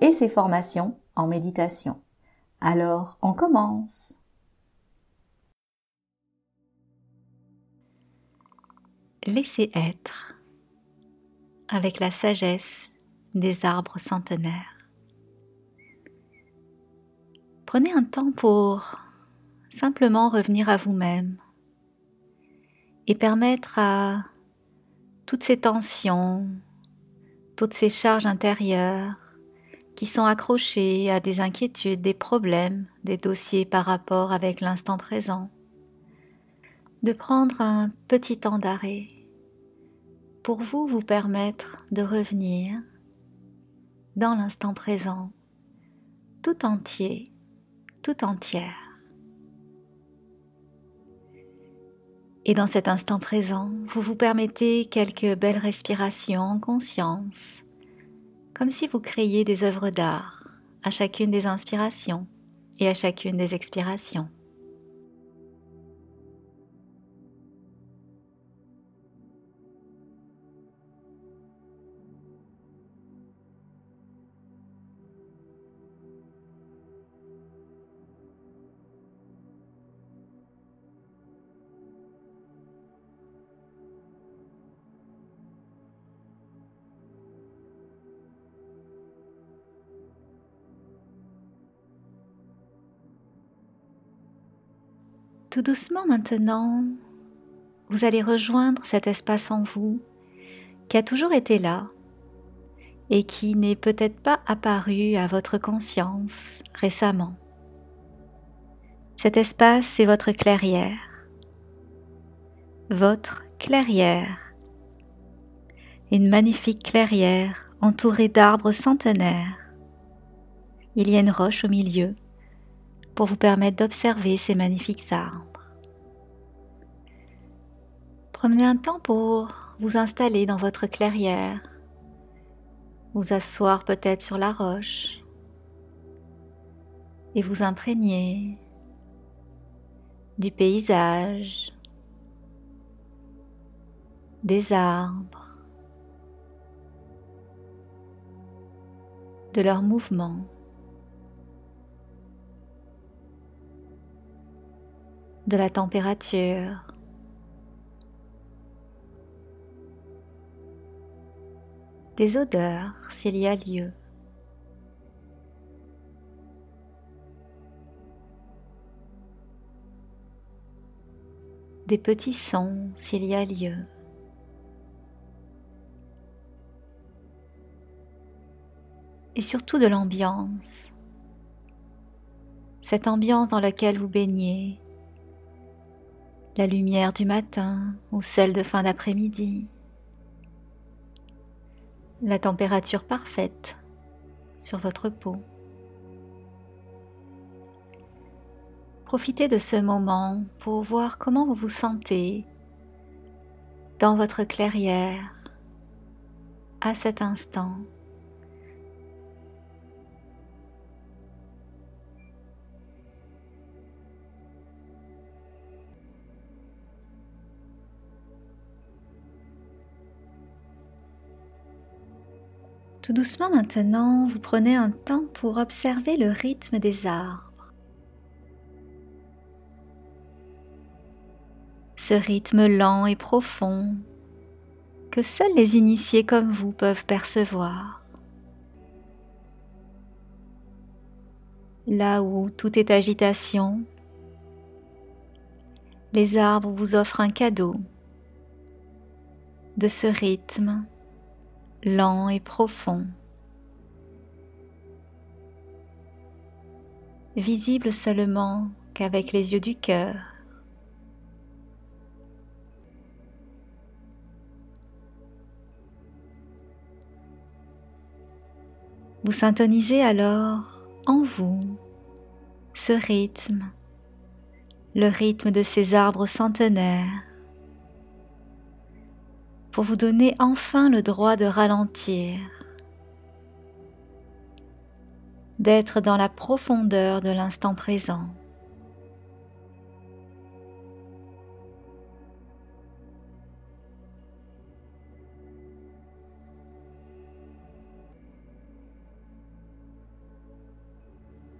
et ses formations en méditation. Alors, on commence. Laissez être avec la sagesse des arbres centenaires. Prenez un temps pour simplement revenir à vous-même et permettre à toutes ces tensions, toutes ces charges intérieures qui sont accrochés à des inquiétudes, des problèmes, des dossiers par rapport avec l'instant présent. De prendre un petit temps d'arrêt pour vous vous permettre de revenir dans l'instant présent, tout entier, tout entière. Et dans cet instant présent, vous vous permettez quelques belles respirations en conscience comme si vous créiez des œuvres d'art à chacune des inspirations et à chacune des expirations. Tout doucement maintenant, vous allez rejoindre cet espace en vous qui a toujours été là et qui n'est peut-être pas apparu à votre conscience récemment. Cet espace, c'est votre clairière. Votre clairière. Une magnifique clairière entourée d'arbres centenaires. Il y a une roche au milieu pour vous permettre d'observer ces magnifiques arbres. Prenez un temps pour vous installer dans votre clairière, vous asseoir peut-être sur la roche et vous imprégner du paysage, des arbres, de leurs mouvements. De la température. Des odeurs s'il y a lieu. Des petits sons s'il y a lieu. Et surtout de l'ambiance. Cette ambiance dans laquelle vous baignez la lumière du matin ou celle de fin d'après-midi, la température parfaite sur votre peau. Profitez de ce moment pour voir comment vous vous sentez dans votre clairière à cet instant. Tout doucement maintenant, vous prenez un temps pour observer le rythme des arbres. Ce rythme lent et profond que seuls les initiés comme vous peuvent percevoir. Là où tout est agitation, les arbres vous offrent un cadeau de ce rythme lent et profond, visible seulement qu'avec les yeux du cœur. Vous syntonisez alors en vous ce rythme, le rythme de ces arbres centenaires, pour vous donner enfin le droit de ralentir, d'être dans la profondeur de l'instant présent.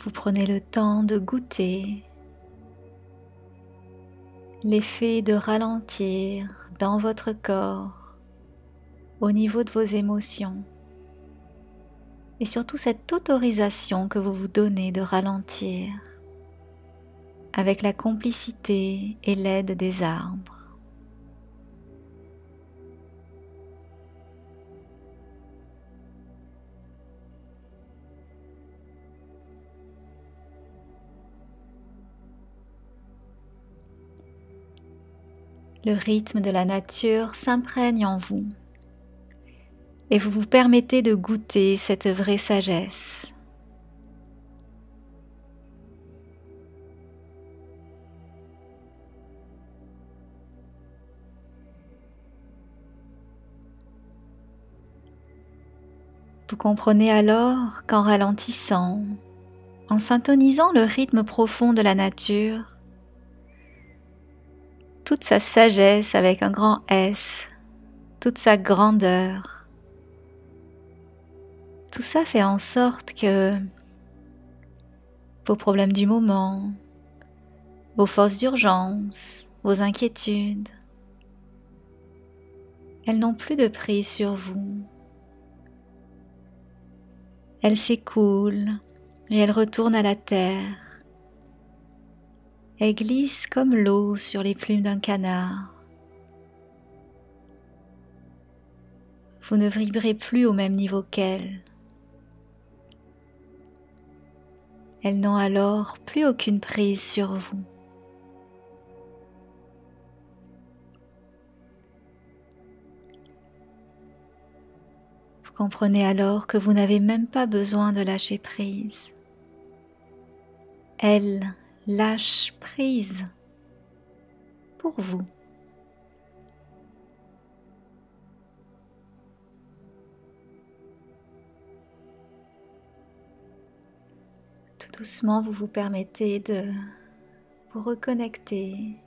Vous prenez le temps de goûter l'effet de ralentir dans votre corps au niveau de vos émotions et surtout cette autorisation que vous vous donnez de ralentir avec la complicité et l'aide des arbres. le rythme de la nature s'imprègne en vous et vous vous permettez de goûter cette vraie sagesse. Vous comprenez alors qu'en ralentissant, en syntonisant le rythme profond de la nature, toute sa sagesse avec un grand S, toute sa grandeur. Tout ça fait en sorte que vos problèmes du moment, vos forces d'urgence, vos inquiétudes, elles n'ont plus de prise sur vous. Elles s'écoulent et elles retournent à la terre elle glisse comme l'eau sur les plumes d'un canard. Vous ne vibrez plus au même niveau qu'elle. Elles n'ont alors plus aucune prise sur vous. Vous comprenez alors que vous n'avez même pas besoin de lâcher prise. Elle lâche prise pour vous. Doucement, vous vous permettez de vous reconnecter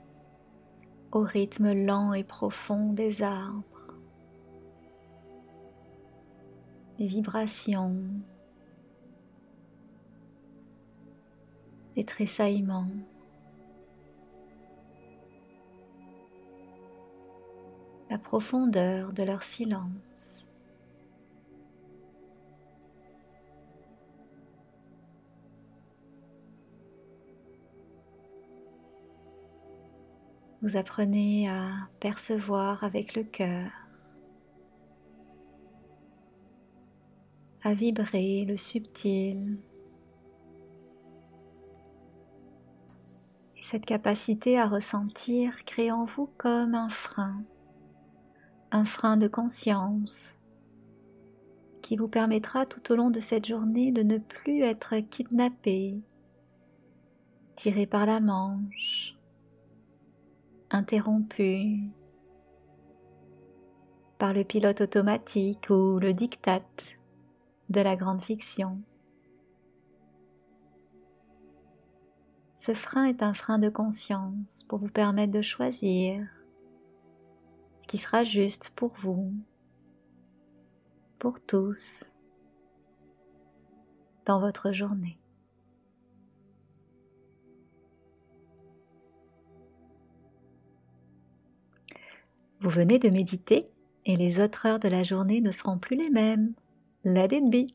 au rythme lent et profond des arbres, les vibrations des tressaillements. la profondeur de leur silence. Vous apprenez à percevoir avec le cœur, à vibrer le subtil. Cette capacité à ressentir crée en vous comme un frein, un frein de conscience qui vous permettra tout au long de cette journée de ne plus être kidnappé, tiré par la manche, interrompu par le pilote automatique ou le diktat de la grande fiction. Ce frein est un frein de conscience pour vous permettre de choisir ce qui sera juste pour vous, pour tous, dans votre journée. Vous venez de méditer et les autres heures de la journée ne seront plus les mêmes. Let it be.